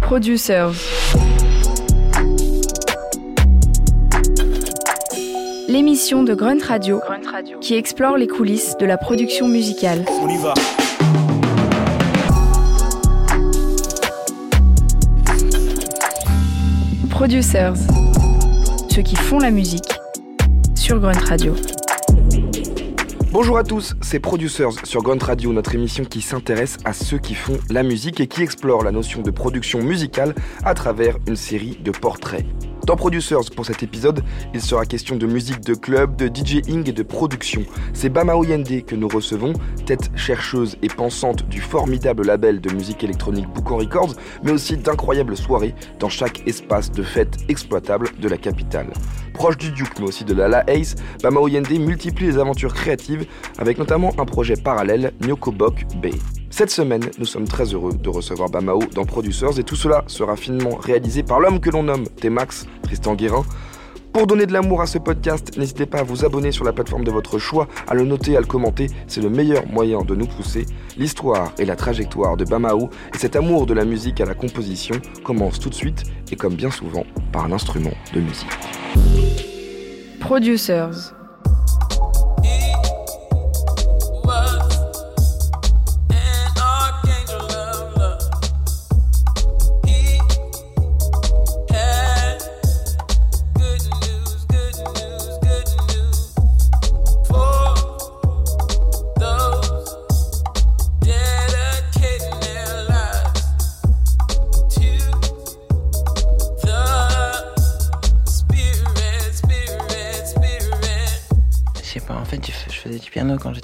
Producers. L'émission de Grunt Radio, qui explore les coulisses de la production musicale. On y va. Producers. Ceux qui font la musique sur Grunt Radio. Bonjour à tous, c'est Producers sur Grunt Radio, notre émission qui s'intéresse à ceux qui font la musique et qui explore la notion de production musicale à travers une série de portraits. Dans Producers, pour cet épisode, il sera question de musique de club, de DJing et de production. C'est Bama Oyende que nous recevons, tête chercheuse et pensante du formidable label de musique électronique Boucan Records, mais aussi d'incroyables soirées dans chaque espace de fête exploitable de la capitale. Proche du Duke, mais aussi de la La Ace, Bama Oyende multiplie les aventures créatives avec notamment un projet parallèle, Nyokobok Bay. Cette semaine, nous sommes très heureux de recevoir Bamao dans Producers et tout cela sera finement réalisé par l'homme que l'on nomme T-Max, Tristan Guérin. Pour donner de l'amour à ce podcast, n'hésitez pas à vous abonner sur la plateforme de votre choix, à le noter, à le commenter, c'est le meilleur moyen de nous pousser. L'histoire et la trajectoire de Bamao et cet amour de la musique à la composition commencent tout de suite et comme bien souvent par un instrument de musique. Producers.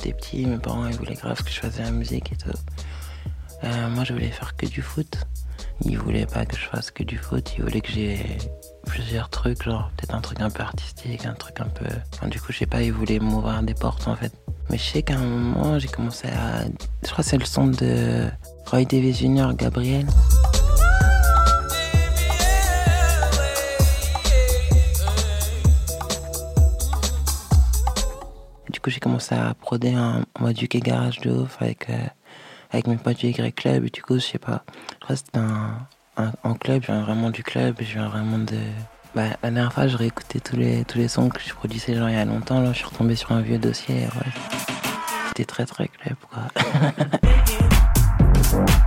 J'étais petit. Mes parents ils voulaient grave que je fasse de la musique et tout. Euh, moi, je voulais faire que du foot. Ils voulaient pas que je fasse que du foot. Ils voulaient que j'ai plusieurs trucs, genre peut-être un truc un peu artistique, un truc un peu. Enfin, du coup, je sais pas, ils voulaient m'ouvrir des portes en fait. Mais je sais qu'à un moment, j'ai commencé à. Je crois que c'est le son de Roy Davis Jr., Gabriel. J'ai commencé à proder en mode Garage de ouf avec, euh, avec mes potes du Y Club. Et du coup, je sais pas, c'était un, un, club, je viens vraiment du club, je viens vraiment de. Bah, la dernière fois, je réécoutais tous les, tous les sons que je produisais genre il y a longtemps. Là, je suis retombé sur un vieux dossier. Ouais. C'était très très club, quoi.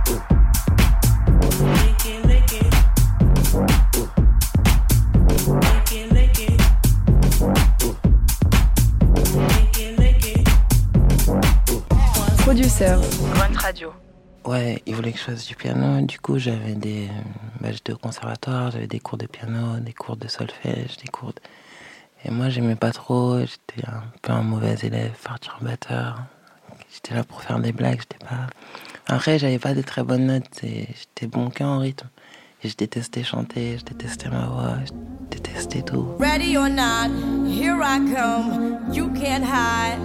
Producers. Grunt Radio. Ouais, ils voulaient que je fasse du piano. Du coup, j'avais des. Bah, j'étais au conservatoire, j'avais des cours de piano, des cours de solfège, des cours de. Et moi, j'aimais pas trop. J'étais un peu un mauvais élève, perturbateur. J'étais là pour faire des blagues, j'étais pas. Après, j'avais pas de très bonnes notes et j'étais bon qu'en rythme. Et je détestais chanter, je détestais ma voix, je détestais tout. Ready or not, here I come. You can't hide.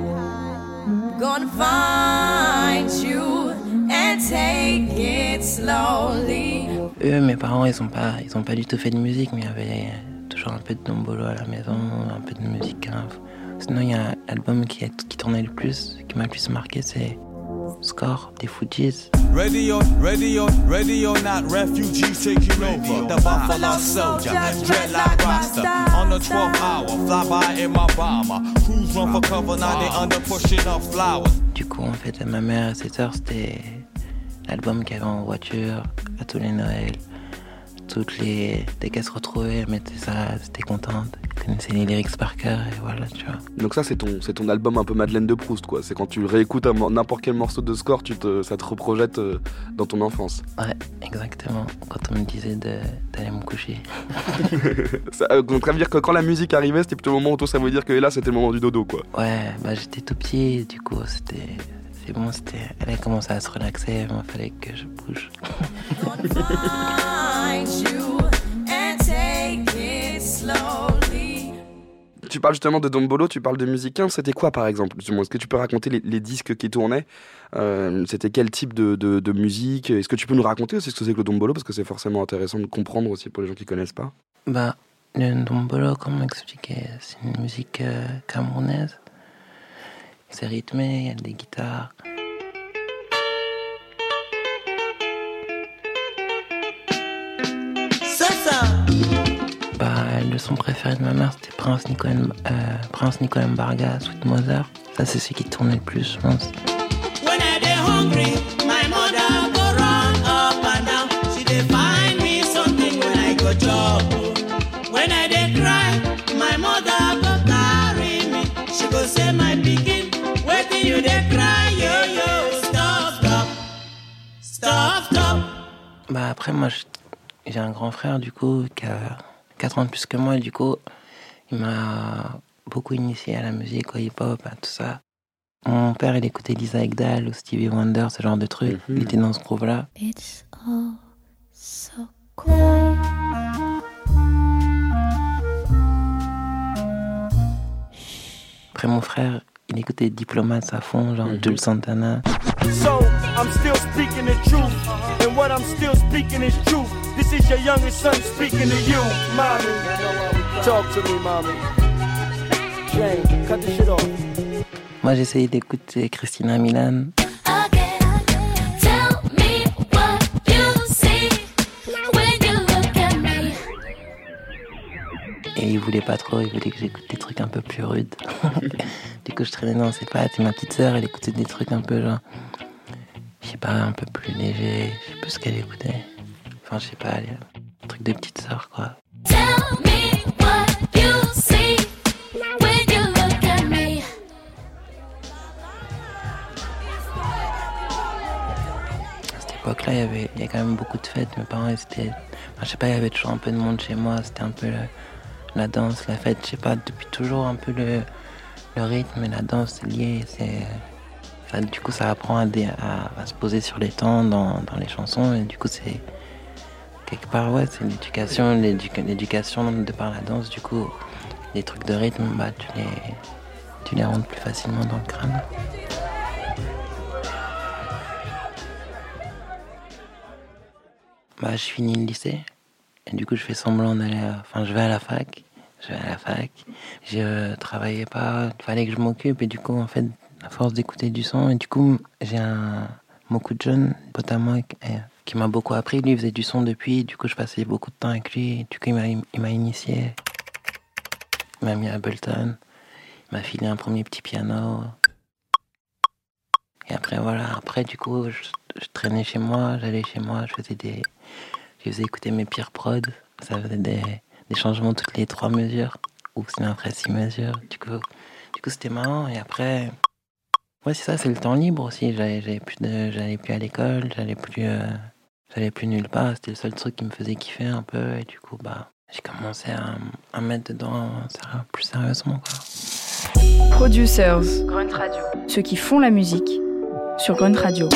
Gonna find Eux, mes parents, ils ont pas, pas du tout fait de musique, mais il y avait toujours un peu de dombolo à la maison, un peu de musique. Sinon, il y a l'album qui, est- qui tournait le plus, qui m'a le plus marqué, c'est Score des Fujis. Ready or, ready or, ready or not, refugees taking over. The Buffalo Soldier, dreadlock roster. On the 12th hour, fly by in my bomber. Crews run for cover, now they under pushing up flowers. Du coup, en fait, ma mère et ses sœurs, c'était l'album qu'il y avait en voiture, à tous les Noëls. Toutes les. Dès qu'elles se retrouvaient, elles mettaient ça, elles étaient contentes. Elles connaissaient les lyrics par cœur, et voilà, tu vois. Donc ça c'est ton, c'est ton album un peu Madeleine de Proust quoi. C'est quand tu réécoutes un n'importe quel morceau de score, tu te, ça te reprojette euh, dans ton enfance. Ouais, exactement. Quand on me disait de- d'aller me coucher. Ça, euh, donc ça veut dire que quand la musique arrivait, c'était plutôt le moment où toi ça veut dire que là c'était le moment du dodo quoi. Ouais, bah j'étais tout petit, du coup c'était. C'est bon, c'était. Elle a commencé à se relaxer, il fallait que je bouge. Tu parles justement de Dombolo, tu parles de musicain, c'était quoi par exemple Est-ce que tu peux raconter les, les disques qui tournaient? Euh, C'était quel type de, de- de musique? Est-ce que tu peux nous raconter aussi ce que c'est que le Dombolo? Parce que c'est forcément intéressant de comprendre aussi pour les gens qui connaissent pas. Bah, le Ndombolo, comment expliquer? C'est une musique euh, camerounaise. C'est rythmé, il y a des guitares. C'est ça Bah, le son préféré de ma mère, c'était Prince, Nicolas, euh, Prince Nicolas Barga, Sweet Mother. Ça, c'est celui qui tournait le plus, je pense. Bah, après, moi, j'ai un grand frère, du coup, qui a 4 ans de plus que moi, et du coup, il m'a beaucoup initié à la musique, au hip-hop, à tout ça. Mon père, il écoutait Lisa Ekdahl ou Stevie Wonder, ce genre de trucs. Il était dans ce groupe-là. It's all so quiet. Après, mon frère, il écoutait Diplomates à fond, genre Jules Santana. So I'm still speaking the truth, and what I'm still speaking is truth. This is your youngest son speaking to you, mommy. Talk to me, mommy. Jane, cut the shit off. Moi, j'essayais d'écouter Christina Milan. Et il voulait pas trop, il voulait que j'écoute des trucs un peu plus rudes. du coup, je traînais dans ses pattes. Et ma petite sœur, elle écoutait des trucs un peu genre. Je sais pas, un peu plus léger. Je sais plus ce qu'elle écoutait. Enfin, je sais pas, les trucs de petite sœur, quoi. Tell me what you see when you look at me. À cette époque-là, il y avait, il y a quand même beaucoup de fêtes. Mes parents, ils étaient. Enfin, je sais pas, il y avait toujours un peu de monde chez moi. C'était un peu le- la danse, la fête. Je sais pas, depuis toujours un peu le, le rythme et la danse c'est lié. C'est. enfin, du coup, ça apprend à, se poser sur les temps dans, les chansons. Et du coup, c'est. Quelque part, ouais, c'est l'éducation, l'éduca- l'éducation de par la danse. Du coup, les trucs de rythme, bah, tu les, tu les rentres plus facilement dans le crâne. Bah, je finis le lycée. Et du coup, je fais semblant d'aller. à- Enfin, je vais à la fac. Je vais à la fac. Je travaillais pas. Il fallait que je m'occupe. Et du coup, en fait, à force d'écouter du son. Et du coup, j'ai un. Beaucoup de jeunes, pote euh, qui m'a beaucoup appris. Lui, faisait du son depuis. Du coup, je passais beaucoup de temps avec lui. Du coup, il m'a initié. Il m'a mis à Ableton. Il m'a filé un premier petit piano. Et après, voilà. Après, du coup, je, je traînais chez moi. J'allais chez moi. Je faisais des. Je faisais écouter mes pires prods. Ça faisait des, des changements toutes les trois mesures. Ou sinon après six mesures. Du coup, du coup c'était marrant. Et après. Ouais, c'est ça, c'est le temps libre aussi. J'allais j'allais plus, de- j'allais plus à l'école. J'allais plus. euh, j'allais plus nulle part. C'était le seul truc qui me faisait kiffer un peu. Et du coup, bah. J'ai commencé à, à mettre dedans plus sérieusement, quoi. Producers, Grunt Radio. Ceux qui font la musique sur Grunt Radio.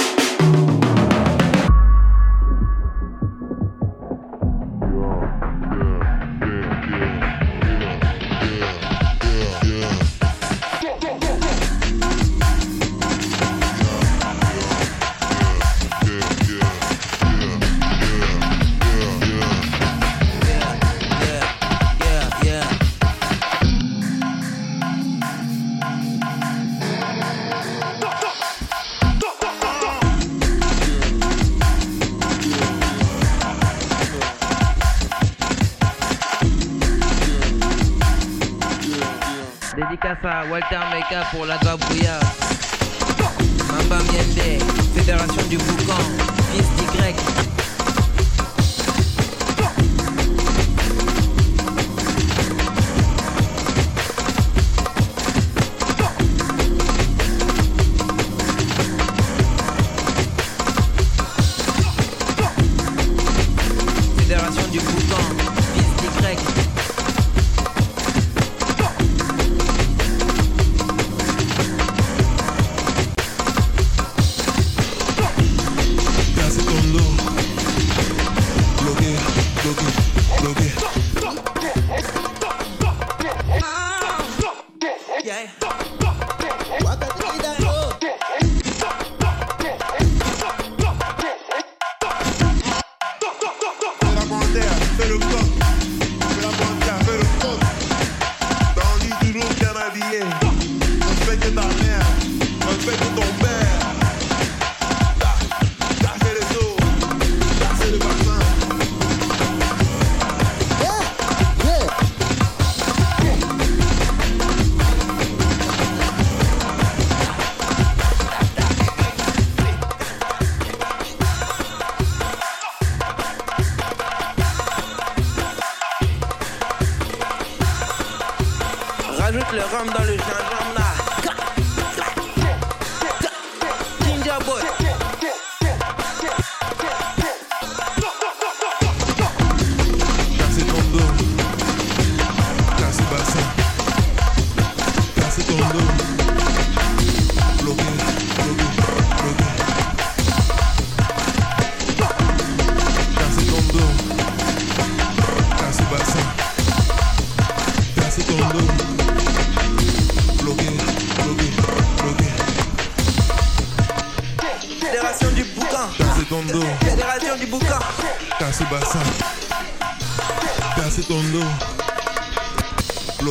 Dédicace à Walter Meka pour la doigt brouillard.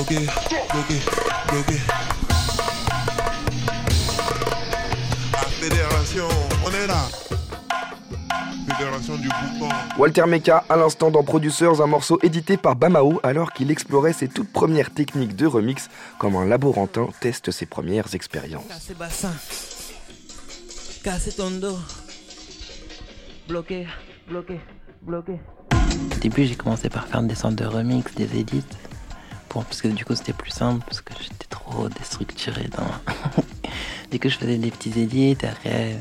Bloqué, bloqué, bloqué. La fédération, on est là. Fédération du boucan. Walter Meka, à l'instant dans Producers, un morceau édité par Bamao alors qu'il explorait ses toutes premières techniques de remix comme un laborantin teste ses premières expériences. Casser bassin. Casser ton dos. Bloqué, bloqué, bloqué. Au début, j'ai commencé par faire des sortes de remix, des edits. Parce que du coup, c'était plus simple, parce que j'étais trop déstructuré dans. du coup, je faisais des petits edits, après,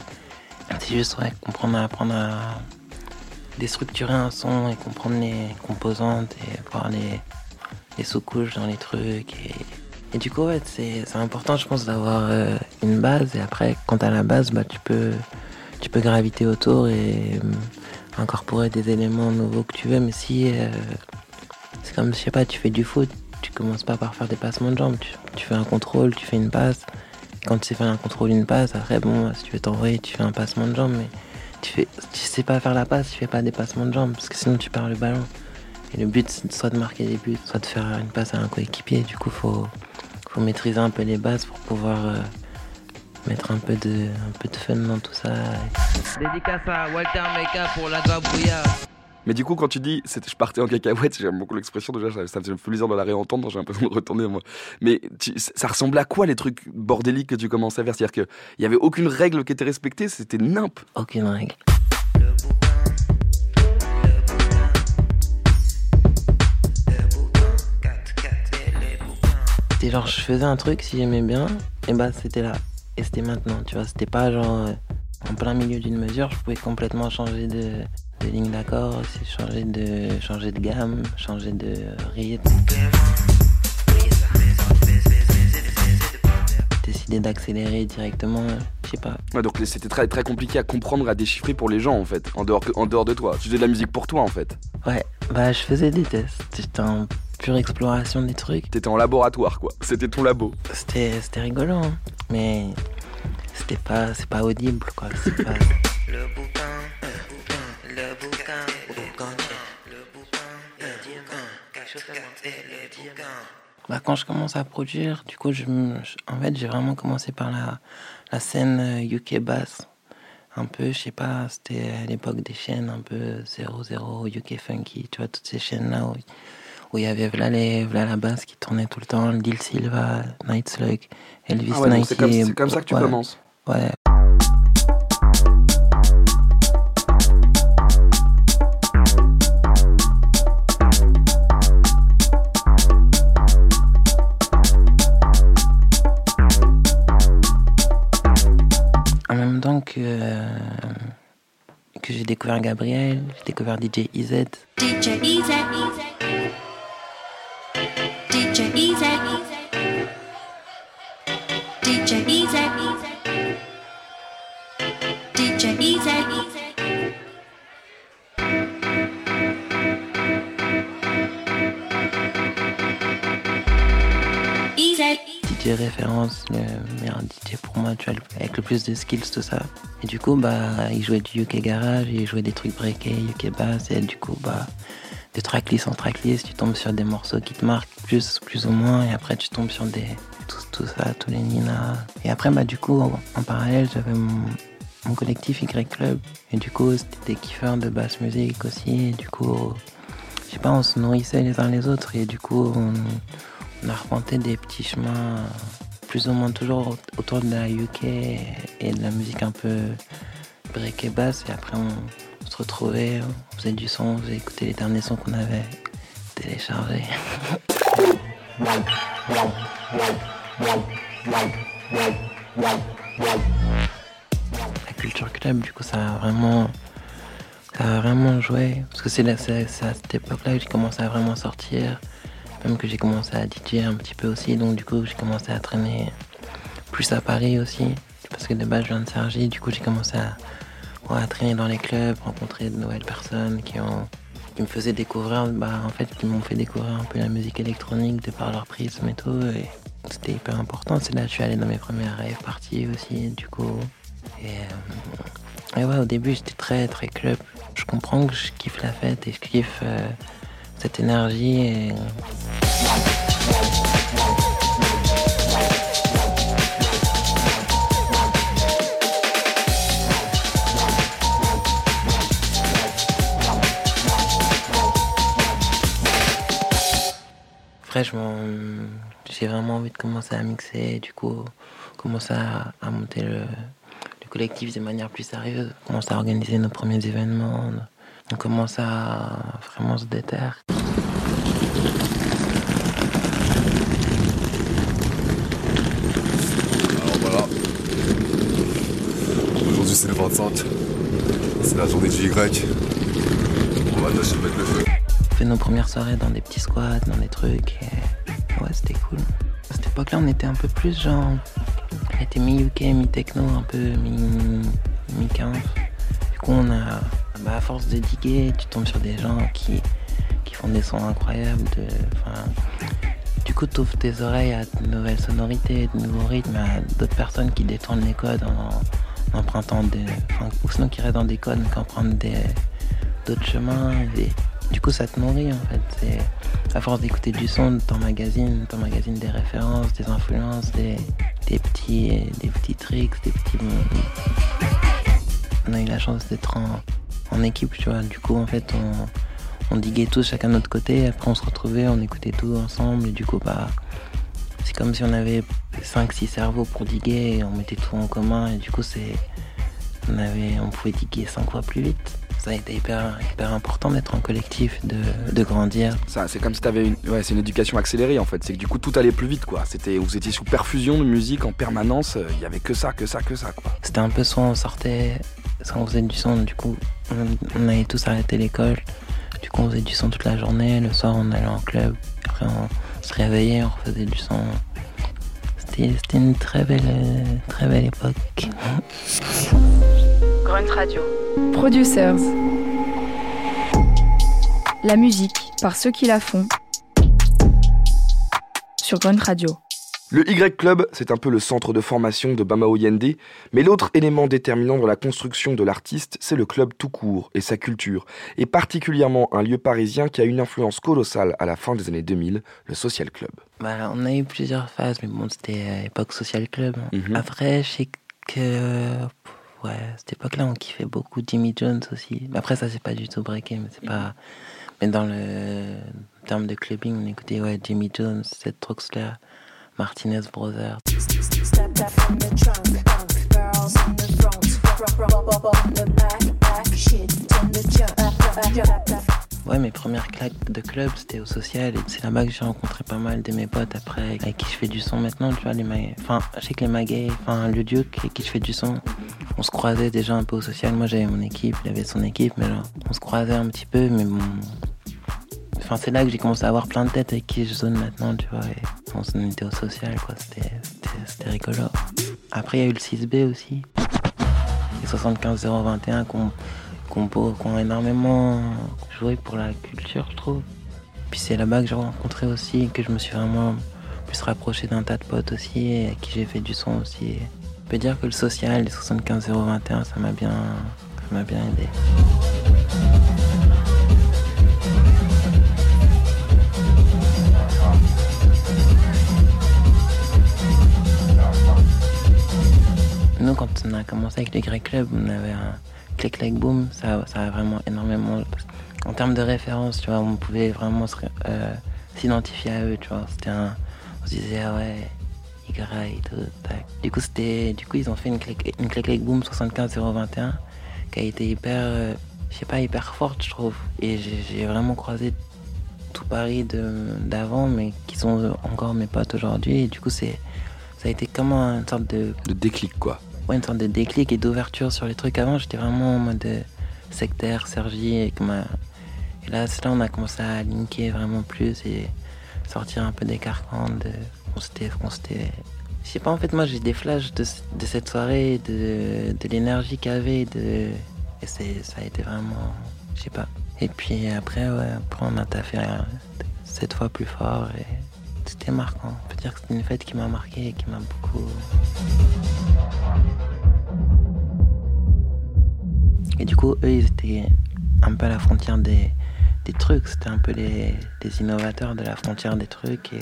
c'est juste ouais, comprendre, apprendre à déstructurer un son et comprendre les composantes et voir les, sous-couches dans les trucs. Et, du coup, c'est important, je pense, d'avoir euh, une base. Et après, quand t'as la base, bah, tu peux, tu peux graviter autour et euh, incorporer des éléments nouveaux que tu veux. Mais si euh, c'est comme, je sais pas, tu fais du foot, tu commences pas par faire des passements de jambes. Tu, fais un contrôle, tu fais une passe. Quand tu sais faire un contrôle, une passe, après, bon, si tu veux t'envoyer, tu fais un passement de jambes. Mais tu, fais, tu sais pas faire la passe, tu fais pas des passements de jambes parce que sinon tu perds le ballon. Et le but, c'est soit de marquer des buts, soit de faire une passe à un coéquipier. Du coup, faut, faut maîtriser un peu les bases pour pouvoir euh, mettre un peu, de, un peu de fun dans tout ça. Dédicace à Walter Meka pour la. Mais du coup, quand tu dis je partais en cacahuète, j'aime beaucoup l'expression déjà, ça me fait plaisir de la réentendre, j'ai l'impression de retourner moi. Mais ça ressemblait à quoi les trucs bordéliques que tu commençais à faire? C'est-à-dire qu'il n'y avait aucune règle qui était respectée, c'était nimp. Aucune règle. C'était genre, je faisais un truc, si j'aimais bien, et bah c'était là. Et c'était maintenant, tu vois. C'était pas genre euh, en plein milieu d'une mesure, je pouvais complètement changer de, de ligne d'accord, aussi changer de, changer de gamme, changer de rythme. Décider d'accélérer directement, je sais pas. Ouais, donc c'était très, très compliqué à comprendre, à déchiffrer pour les gens en fait, en dehors, que- en dehors de toi. Tu faisais de la musique pour toi en fait. Ouais, bah je faisais des tests. J'étais en pure exploration des trucs. T'étais en laboratoire quoi, c'était ton labo. C'était c'était rigolo, hein. mais c'était pas c'est pas audible quoi. C'est pas... Le bouquin, le bouquin, Bah, quand je commence à produire, du coup, je, me- je- en fait, j'ai vraiment commencé par la, la scène euh, UK bass. Un peu, je sais pas, c'était à l'époque des chaînes un peu 00, UK Funky, tu vois, toutes ces chaînes-là où où il y avait V'là, les, V'là la basse qui tournait tout le temps, Lil Silva, Night Slug, Elvis Ah ouais, c'est comme, ça que tu ouais, commences. Ouais. Que, que j'ai découvert Gabriel, j'ai découvert DJ EZ. Référence, le meilleur DJ pour moi, tu vois, avec le plus de skills, tout ça. Et du coup, bah, il jouait du UK Garage, il jouait des trucs breakés, UK Bass, et du coup, bah, de tracklist en tracklist, tu tombes sur des morceaux qui te marquent plus, plus ou moins, et après, tu tombes sur des, tout, ça, tous les Nina. Et après, bah, du coup, en, parallèle, j'avais mon, mon collectif Y Club, et du coup, c'était des kiffeurs de basse musique aussi, et du coup, je sais pas, on se nourrissait les uns les autres, et du coup, on, on a arpenté des petits chemins plus ou moins toujours autour de la UK et de la musique un peu break et basse. Et après, on, se retrouvait, on faisait du son, on faisait écouter les derniers sons qu'on avait téléchargés. la culture club, du coup, ça a vraiment, ça a vraiment joué. Parce que c'est à cette époque-là que j'ai commencé à vraiment sortir. Que j'ai commencé à DJ un petit peu aussi. Donc, du coup, j'ai commencé à traîner plus à Paris aussi. Parce que de base, je viens de Sergi. Du coup, j'ai commencé à, ouais, à traîner dans les clubs, rencontrer de nouvelles personnes qui ont qui me faisaient découvrir, bah, en fait, qui m'ont fait découvrir un peu la musique électronique de par leur prisme et tout. Et c'était hyper important. C'est là que je suis allé dans mes premières rave parties aussi. Du coup, Et, euh, ouais, au début, j'étais très, très club. Je comprends que je kiffe la fête et je kiffe euh, cette énergie. Et... Fraîchement, j'ai vraiment envie de commencer à mixer, du coup, commencer à, monter le collectif de manière plus sérieuse, commencer à organiser nos premiers événements, on commence à vraiment se déterre. Alors voilà. Aujourd'hui c'est le 25. C'est la journée du Y. On va tâcher de mettre le feu. On fait nos premières soirées dans des petits squats, dans des trucs. Et... Ouais, c'était cool. À cette époque-là, on était un peu plus genre. On était mi-UK, mi-techno, un peu mi-15. Du coup, on a. Bah, à force de diguer, tu tombes sur des gens qui, qui font des sons incroyables. Du coup, tu ouvres tes oreilles à de nouvelles sonorités, de nouveaux rythmes, à d'autres personnes qui détournent les codes en, empruntant des. Ou sinon qui restent dans des codes, qui empruntent d'autres chemins. Du coup, ça te nourrit en fait. À force d'écouter du son, t'emmagasines, t'emmagasines des références, des influences, des, des petits, des petits tricks, des petits. On a eu la chance d'être en, en équipe, tu vois. Du coup, en fait, on, on diguait tous chacun de notre côté. Après, on se retrouvait, on écoutait tout ensemble. Et du coup, bah, c'est comme si on avait 5-6 cerveaux pour diguer. Et on mettait tout en commun. Et du coup, c'est, on avait, on pouvait diguer 5 fois plus vite ça a été hyper, hyper important d'être en collectif, de, de grandir. Ça, c'est comme si t'avais une, ouais, c'est une éducation accélérée en fait. C'est que du coup tout allait plus vite quoi. C'était, vous étiez sous perfusion de musique en permanence. Il y avait que ça, que ça, que ça quoi. C'était un peu soit on sortait, soit on faisait du son. Du coup, on, on avait tous arrêté l'école. Du coup, on faisait du son toute la journée. Le soir, on allait en club. Après, on se réveillait, on refaisait du son. C'était, c'était une très belle, très belle époque. Grunt Radio. Producers. La musique par ceux qui la font. Sur Grunt Radio. Le Y Club, c'est un peu le centre de formation de Bamao Yende, mais l'autre élément déterminant dans la construction de l'artiste, c'est le club tout court et sa culture, et particulièrement un lieu parisien qui a une influence colossale à la fin des années 2000, le Social Club. Bah, on a eu plusieurs phases, mais bon, c'était euh, époque Social Club. Mhm. Après, je sais que ouais, à cette époque-là, on kiffait beaucoup Jimmy Jones aussi. Mais Après, ça, c'est pas du tout breaké, mais c'est pas. Mais dans le terme de clubbing, on écoutait ouais, Jimmy Jones, Seth Troxler, Martinez Brothers. Ouais, mes premières claques de club, c'était au social. Et c'est là-bas que j'ai rencontré pas mal de mes potes après, avec qui je fais du son maintenant, tu vois. Les ma... Enfin, je sais que les maguets, enfin, le Duke, avec qui je fais du son, on se croisait déjà un peu au social. Moi, j'avais mon équipe, il avait son équipe, mais là, on se croisait un petit peu, mais bon. Enfin, c'est là que j'ai commencé à avoir plein de têtes avec qui je zone maintenant, tu vois. Et on était au social, quoi. C'était, rigolo. Après, il y a eu le 6B aussi. Les 75021 qu'on qui ont énormément joué pour la culture, je trouve. Puis c'est là-bas que j'ai rencontré aussi, que je me suis vraiment plus rapproché d'un tas de potes aussi, et à qui j'ai fait du son aussi. Je peux dire que le social, les 75021, ça m'a bien, ça m'a bien aidé. Nous, quand on a commencé avec les Grey Club, on avait un click clack boom, ça, a vraiment énormément. En termes de référence, tu vois, on pouvait vraiment euh, s'identifier à eux, tu vois. C'était. On se disait, ah ouais, Y et tout, tac. Du coup, c'était. Du coup, ils ont fait une click, une click clack boom 75021 qui a été hyper. euh, je sais pas, hyper forte, je trouve. Et j'ai vraiment croisé tout Paris d'avant, mais qui sont encore mes potes aujourd'hui. Et du coup, c'est. Ça a été comme une sorte de De déclic quoi. ouais, une sorte de déclic et d'ouverture sur les trucs. Avant, j'étais vraiment en mode euh, sectaire, Sergi. Et, ma- et là, on a commencé à linker vraiment plus et sortir un peu des carcans de qu'on s'était. Je sais pas, en fait, moi j'ai des flashs de, de cette soirée, de, de l'énergie qu'il y avait. De... Et ça a été vraiment. Je sais pas. Et puis après, ouais, après on a taffé euh, cette fois plus fort et c'était marquant. On peut dire que c'était une fête qui m'a marqué et qui m'a beaucoup. Et du coup, eux, ils étaient un peu à la frontière des, des trucs. C'était un peu des innovateurs de la frontière des trucs. Et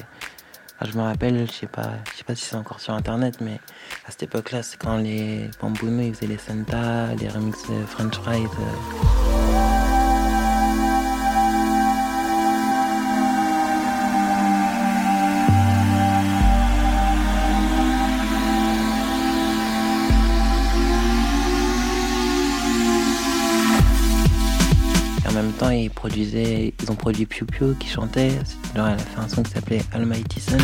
je me rappelle, je sais pas, je sais pas si c'est encore sur internet, mais à cette époque-là, c'est quand les Bambouno ils faisaient les Santa, les remixes de French Fries. euh. Ils produisaient, ont produit Piu Piu qui chantait. Elle a fait un son qui s'appelait Almighty Sun.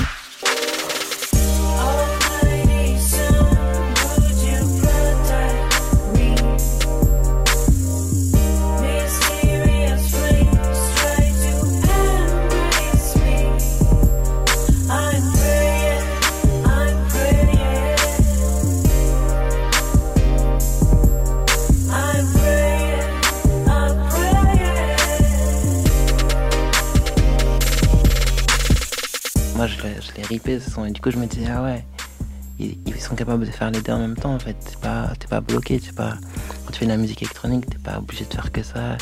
Et du coup, je me disais, ah ouais, ils, sont capables de faire les deux en même temps, en fait. T'es pas, t'es pas bloqué, t'es pas... Quand tu fais de la musique électronique, t'es pas obligé de faire que ça.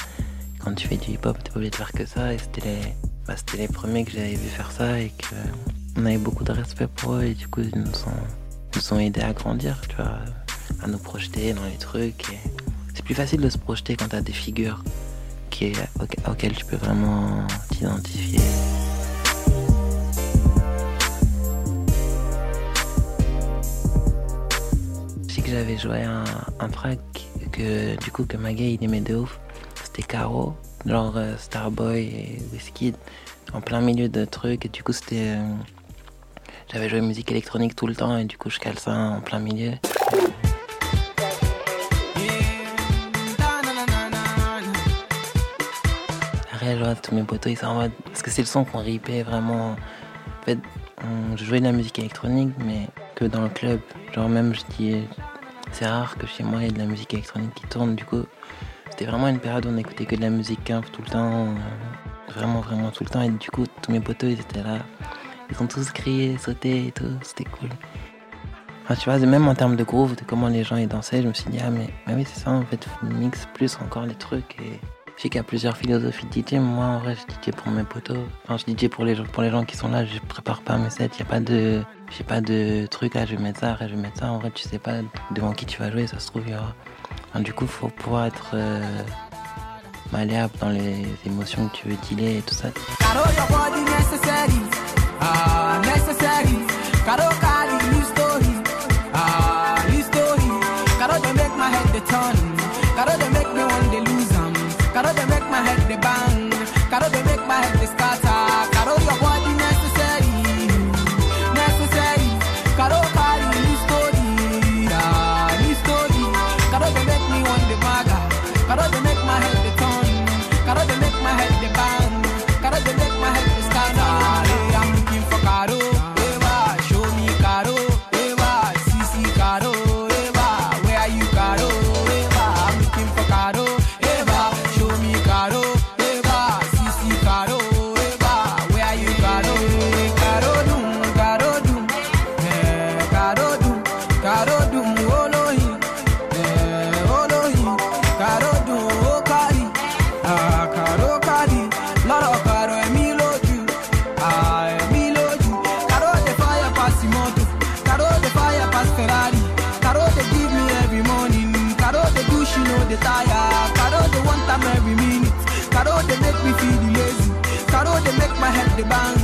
Quand tu fais du hip-hop, t'es pas obligé de faire que ça. Et c'était les, bah, c'était les premiers que j'avais vu faire ça et que on avait beaucoup de respect pour eux. Et du coup, ils nous ont, nous ont aidés à grandir, tu vois, à nous projeter dans les trucs. Et c'est plus facile de se projeter quand t'as des figures auxquelles tu peux vraiment t'identifier. J'avais joué un, un track que du coup que Magay il aimait de ouf. C'était Caro, genre euh, Starboy et Wizkid, en plein milieu de trucs. Et du coup c'était... euh, j'avais joué musique électronique tout le temps et du coup je cale ça en plein milieu. Après, je vois tous mes potos, ils sont en mode. Parce que c'est le son qu'on ripait vraiment. En fait, on jouait de la musique électronique, mais que dans le club. Genre, même, je dis. C'est rare que chez moi, il y ait de la musique électronique qui tourne. Du coup, c'était vraiment une période où on écoutait que de la musique tout le temps. euh, Vraiment, vraiment tout le temps. Et du coup, tous mes potos, ils étaient là. Ils ont tous crié, sauté et tout. C'était cool. Enfin, tu vois, même en termes de groove, de comment les gens y dansaient, je me suis dit, ah, mais, oui, c'est ça, en fait, mix plus encore les trucs. Et sais qu'il y a plusieurs philosophies de DJ. Moi, en vrai, je DJ pour mes potos. Enfin, je DJ pour les, pour les gens qui sont là. Je prépare pas mes sets. Il n'y a pas de, j'ai pas de truc, ah, je vais mettre ça, après, je vais mettre ça. En vrai, tu sais pas devant qui tu vas jouer, ça se trouve, il du coup, faut pouvoir être euh, malléable dans les émotions que tu veux dealer et tout ça. Ah, the bang. Caro, they make my I have the bang.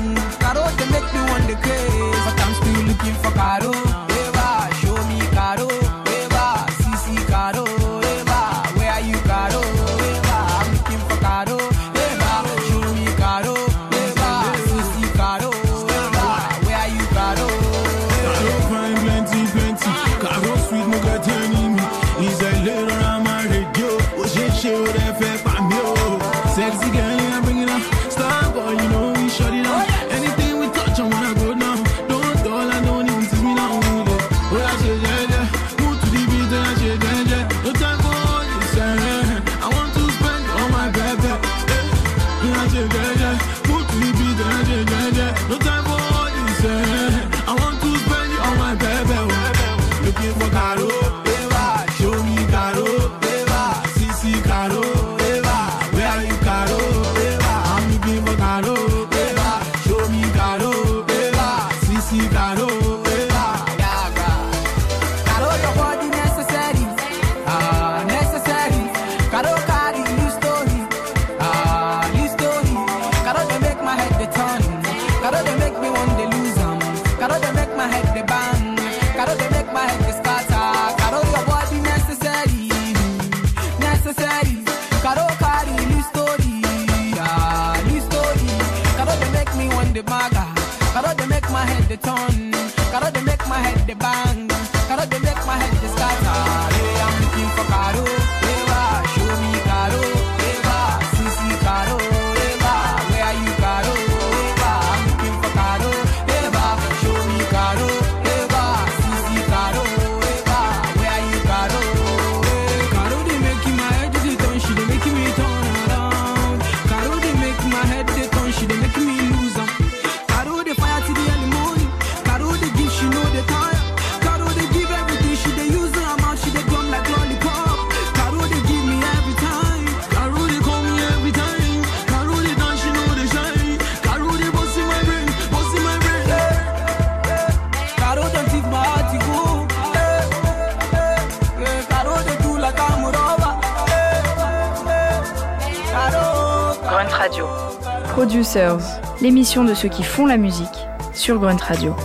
Producers, l'émission de ceux qui font la musique sur Grunt Radio.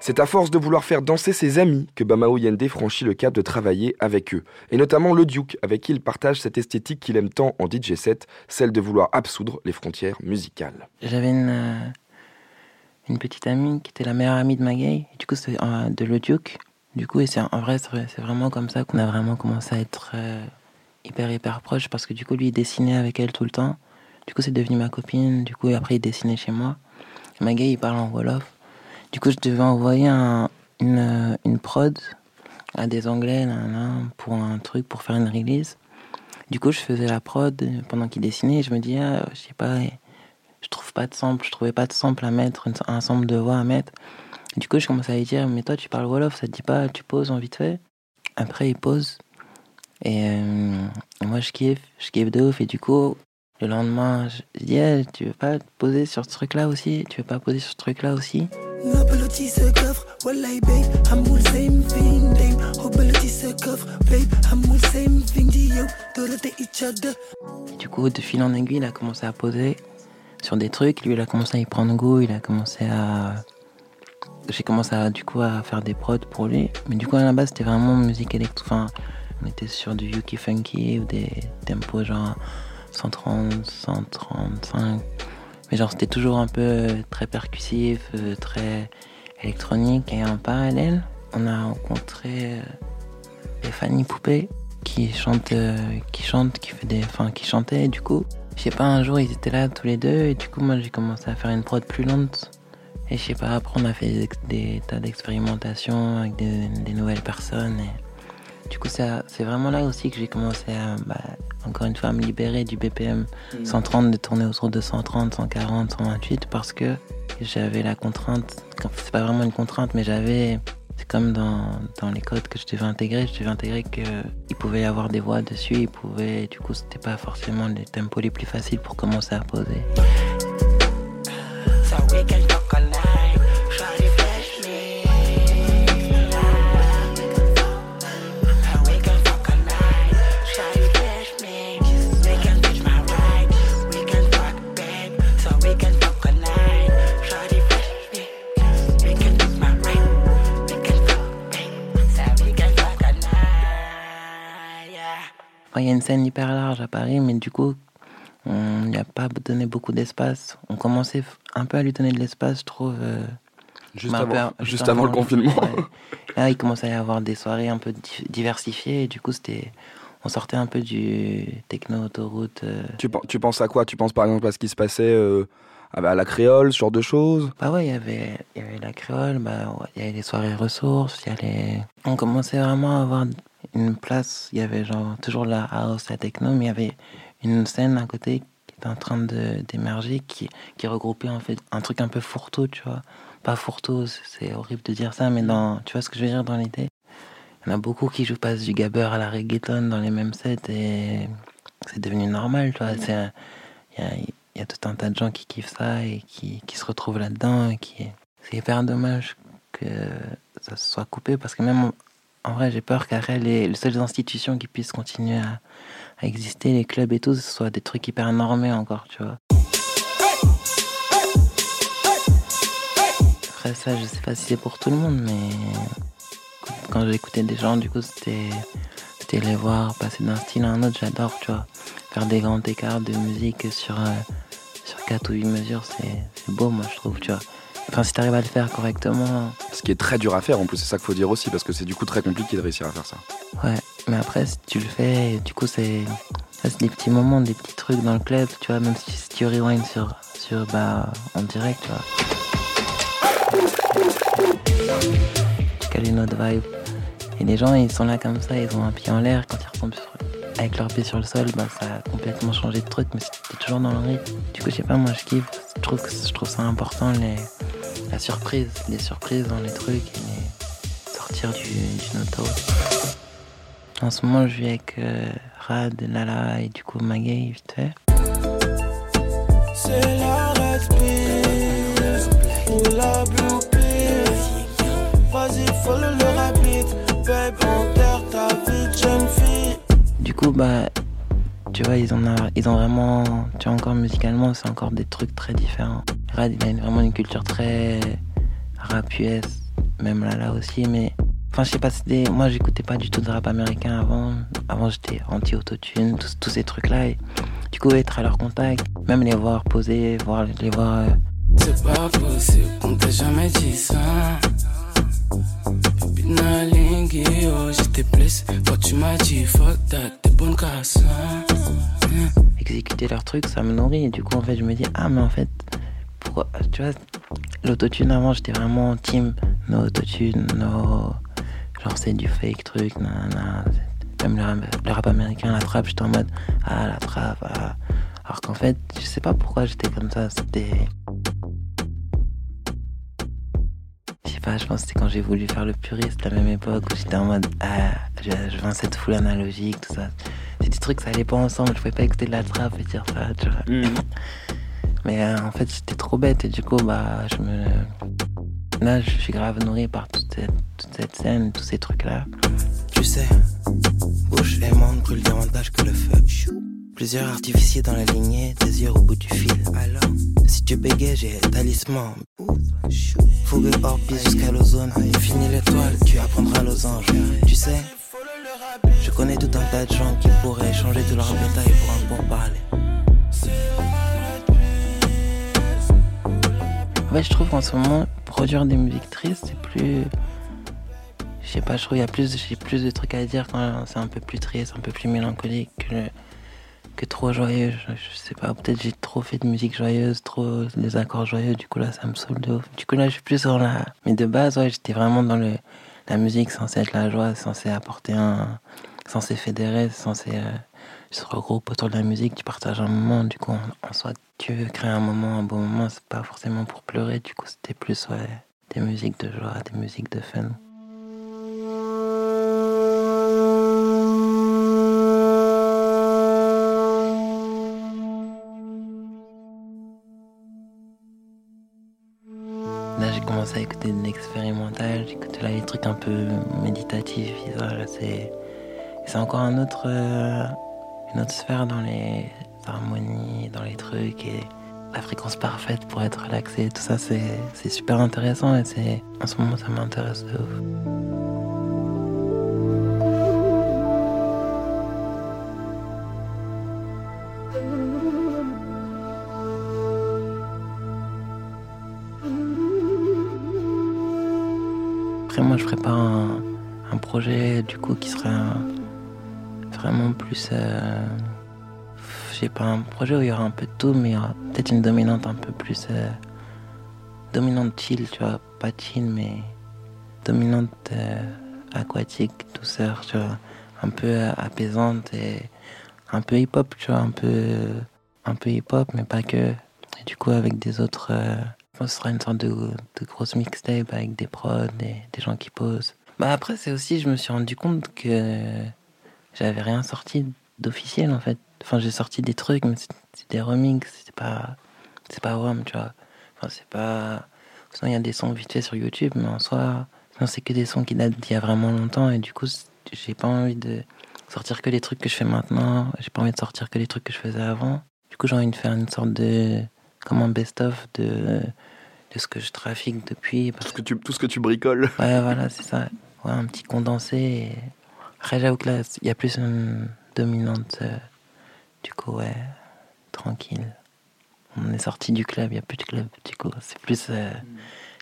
C'est à force de vouloir faire danser ses amis que Bamao Yende franchit le cap de travailler avec eux, et notamment le Duke, avec qui il partage cette esthétique qu'il aime tant en DJ set, celle de vouloir absoudre les frontières musicales. J'avais une, euh, une petite amie qui était la meilleure amie de Magay, et du coup c'est euh, de Le Duke. Du coup, et c'est en vrai, c'est vrai- c'est vraiment comme ça qu'on a vraiment commencé à être euh, hyper hyper proches parce que du coup lui il dessinait avec elle tout le temps. Du coup c'est devenu ma copine. Du coup après il dessinait chez moi. Magay il parle en wolof. Du coup je devais envoyer un- une, euh, une prod à des Anglais nanana, pour un truc pour faire une release. Du coup je faisais la prod pendant qu'il dessinait. Et je me dis ah, je sais pas je trouve pas de sample, je trouvais pas de sample à mettre, un sample de voix à mettre. Du coup, je commençais à lui dire, mais toi, tu parles Wolof, ça te dit pas, tu poses en vite fait? Après, il pose. Et, euh, et moi, je kiffe, je kiffe de ouf. Et du coup, le lendemain, je dis, Eh, tu veux pas te poser sur ce truc-là aussi? Tu veux pas poser sur ce truc-là aussi? Et du coup, de fil en aiguille, il a commencé à poser sur des trucs. Lui, il a commencé à y prendre goût. Il a commencé à. J'ai commencé à, du coup à faire des prods pour lui. Mais du coup, à la base, c'était vraiment musique électro. Enfin, on était sur du Yuki Funky ou des tempos genre 130, 135. Mais genre, c'était toujours un peu très percussif, euh, très électronique. Et en parallèle, on a rencontré euh, Fanny Poupée qui chante, euh, qui chante, qui fait des, enfin, qui chantait. Du coup, je sais pas, un jour ils étaient là tous les deux et du coup moi j'ai commencé à faire une prod plus lente. Et je sais pas, après on a fait des tas d'expérimentations avec des, des nouvelles personnes. Et du coup c'est vraiment là aussi que j'ai commencé à, bah, encore une fois, à me libérer du BPM Mm. 130, de tourner autour de 130, 140, 128 parce que j'avais la contrainte, c'est pas vraiment une contrainte, mais j'avais c'est comme dans, dans les codes que je devais intégrer. Je devais intégrer qu'il pouvait y avoir des voix dessus. Il pouvait, du coup, c'était pas forcément les tempos les plus faciles pour commencer à poser. Scène hyper large à Paris, mais du coup, on n'y a pas donné beaucoup d'espace. On commençait un peu à lui donner de l'espace, je trouve. euh, Juste avant- juste avant le confinement. ouais. Là, il commençait à y avoir des soirées un peu di- diversifiées, et du coup, c'était. On sortait un peu du techno autoroute. euh. Tu, tu penses à quoi? Tu penses par exemple à ce qui se passait euh, à la créole, ce genre de choses? Bah ouais, il y avait, il y avait la créole, bah ouais, il y avait les soirées ressources, il y avait... On commençait vraiment à avoir une place, il y avait genre toujours la house, la techno, mais il y avait une scène à côté qui était en train de- d'émerger, qui, qui regroupait en fait un truc un peu fourre-tout, tu vois. Pas fourre-tout, c'est- horrible de dire ça, mais dans, tu vois ce que je veux dire dans l'idée? Il y en a beaucoup qui jouent passent du gabber à la reggaeton dans les mêmes sets et c'est devenu normal, tu vois. Il y y a tout un tas de gens qui kiffent ça et qui, qui se retrouvent là-dedans. et qui C'est hyper dommage que ça soit coupé parce que même en, vrai, j'ai peur qu'après, les, les seules institutions qui puissent continuer à, exister, les clubs et tout, ce soit des trucs hyper normés encore, tu vois. Après ça, je sais pas si c'est pour tout le monde, mais quand j'écoutais des gens, du coup, c'était les voir passer d'un style à un autre, j'adore, tu vois. Faire des grands écarts de musique sur, euh, sur 4 ou 8 mesures, c'est beau, moi, je trouve, tu vois. Enfin, si t'arrives à le faire correctement, Ce qui est très dur à faire en plus, c'est ça qu'il faut dire aussi, parce que c'est du coup très compliqué de réussir à faire ça. ouais. Mais après, si tu le fais, du coup, c'est ça, c'est des petits moments, des petits trucs dans le club, tu vois, même si, si tu rewind sur, sur, bah, en direct, tu vois. Tu cales une autre vibe? Et les gens, ils sont là comme ça, ils ont un pied en l'air, quand ils retombent sur- avec leur pied sur le sol, bah, ça a complètement changé de truc, mais c'était toujours dans le rythme. Du coup, je sais pas, moi, je kiffe. Je trouve, que, je trouve ça important, les, la surprise, les surprises dans les trucs, et sortir du, d'une autoroute. En ce moment, je vis avec euh, Rad, Lala et du coup Magay, vite fait. C'est la red pill ou la blue pill. Vas-y, follow le rabbit. Babe, ta vie de jeune fille. Du coup, bah, tu vois, ils, ont, ils ont vraiment, tu vois, encore musicalement, c'est encore des trucs très différents. Rad, il a une- vraiment une culture très rap US, même Lala aussi, mais. Enfin, je sais pas, c'était. Moi, j'écoutais pas du tout de rap américain avant. Avant, j'étais anti-autotune, tous, ces trucs-là. Et du coup, être à leur contact, même les voir poser, voir, les voir. euh, C'est pas possible, on t'a jamais dit ça. J'étais blessé. Quand tu m'as dit fuck that, t'es bonne exécuter leurs trucs, ça me nourrit. Et du coup, en fait, je me dis, ah, mais en fait, tu vois, l'autotune avant, j'étais vraiment team no autotune, no. Genre, c'est du fake truc, nanana. Même le le rap américain, la trap, j'étais en mode, ah, la trap, ah. Alors qu'en fait, je sais pas pourquoi j'étais comme ça, c'était. Je sais pas, je pense que c'était quand j'ai voulu faire le puriste, la même époque où j'étais en mode, ah, je, vends cette foule analogique, tout ça. C'est des trucs, ça allait pas ensemble, je pouvais pas écouter de la trappe et dire ça, tu vois. Mais euh, en fait, j'étais trop bête et du coup, bah, je me. Là, je suis grave nourri par toute cette, scène, tous ces trucs-là. Tu sais, bouche et monde brûlent davantage que le feu. Plusieurs artificiers dans la lignée, des yeux au bout du fil. Alors, si tu bégais, j'ai talisman. Fougue hors piste jusqu'à l'ozone. Fini l'étoile, tu apprendras losange. Tu sais, je connais tout un tas de gens qui pourraient changer tout leur bétail pour un pourparler. Je trouve qu'en ce moment, produire des musiques tristes, c'est plus. Je sais pas, je trouve qu'il y a plus, j'ai plus de trucs à dire quand c'est un peu plus triste, un peu plus mélancolique que, trop joyeux. Je, sais pas, peut-être j'ai trop fait de musique joyeuse, trop des accords joyeux, du coup là, ça me saoule de ouf. Du coup là, je suis plus sur la. Mais de base, ouais, j'étais vraiment dans le, la musique censée être la joie, censée apporter un. censée fédérer, censée. Euh, se regroupe autour de la musique, tu partages un moment, du coup, en, en soi, tu veux créer un moment, un bon moment, c'est pas forcément pour pleurer, du coup, c'était plus, des musiques de joie, des musiques de fun. Là, j'ai commencé à écouter de l'expérimental, j'écoutais là les trucs un peu méditatifs, et ça, là, c'est... C'est encore un autre, euh, une autre sphère dans les harmonies, dans les trucs et la fréquence parfaite pour être relaxé. Tout ça, c'est super intéressant et c'est en ce moment, ça m'intéresse de ouf. Après, moi, je prépare un, un projet du coup qui serait un- vraiment plus. euh, sais pas, un projet où il y aura un peu de tout, mais il y aura peut-être une dominante un peu plus. euh, dominante chill, tu vois. Pas chill, mais dominante euh, aquatique, douceur, tu vois. Un peu euh, apaisante et un peu hip-hop, tu vois. Un peu, un peu hip-hop, mais pas que. Et du coup, avec des autres. ce sera une sorte de, de grosse mixtape avec des prods, des, des gens qui posent. Bah après, c'est aussi, je me suis rendu compte que j'avais rien sorti d'officiel en fait. Enfin, j'ai sorti des trucs, mais c'est des remixes, c'est pas, c'est pas WAM, tu vois. Enfin, c'est pas. Sinon, il y a des sons vite fait sur YouTube, mais en soi, sinon, c'est que des sons qui datent d'il y a vraiment longtemps, et du coup, j'ai pas envie de sortir que les trucs que je fais maintenant, j'ai pas envie de sortir que les trucs que je faisais avant. Du coup, j'ai envie de faire une sorte de. comme un best-of de, de ce que je trafique depuis. Parce Tout ce que tu, tout ce que tu bricoles. Ouais, voilà, c'est ça. Ouais, un petit condensé. Et... Après, j'avoue que là, il y a plus une dominante. euh, du coup, ouais, tranquille. On est sorti du club, il n'y a plus de club, du coup. C'est plus euh,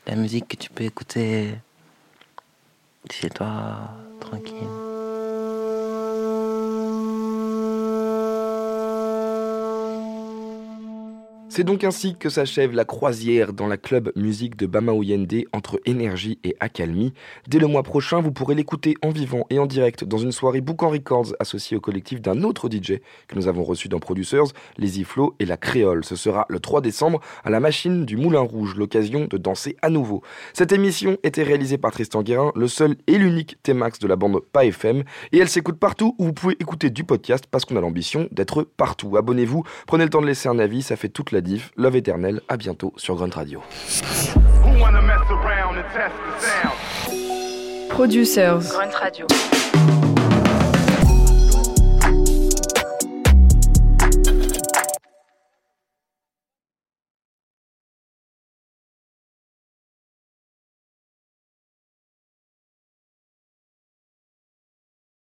la musique que tu peux écouter chez toi, tranquille. C'est donc ainsi que s'achève la croisière dans la club musique de Bamaouyende entre énergie et accalmie. Dès le mois prochain, vous pourrez l'écouter en vivant et en direct dans une soirée Boucan Records associée au collectif d'un autre DJ que nous avons reçu dans Producers, les Iflo et la Créole. Ce sera le 3 décembre à la machine du Moulin Rouge, l'occasion de danser à nouveau. Cette émission était réalisée par Tristan Guérin, le seul et l'unique T-Max de la bande Pas FM, et elle s'écoute partout où vous pouvez écouter du podcast parce qu'on a l'ambition d'être partout. Abonnez-vous, prenez le temps de laisser un avis, ça fait toute la diff. Love éternel, à bientôt sur Grunt Radio. Producers. Grunt Radio.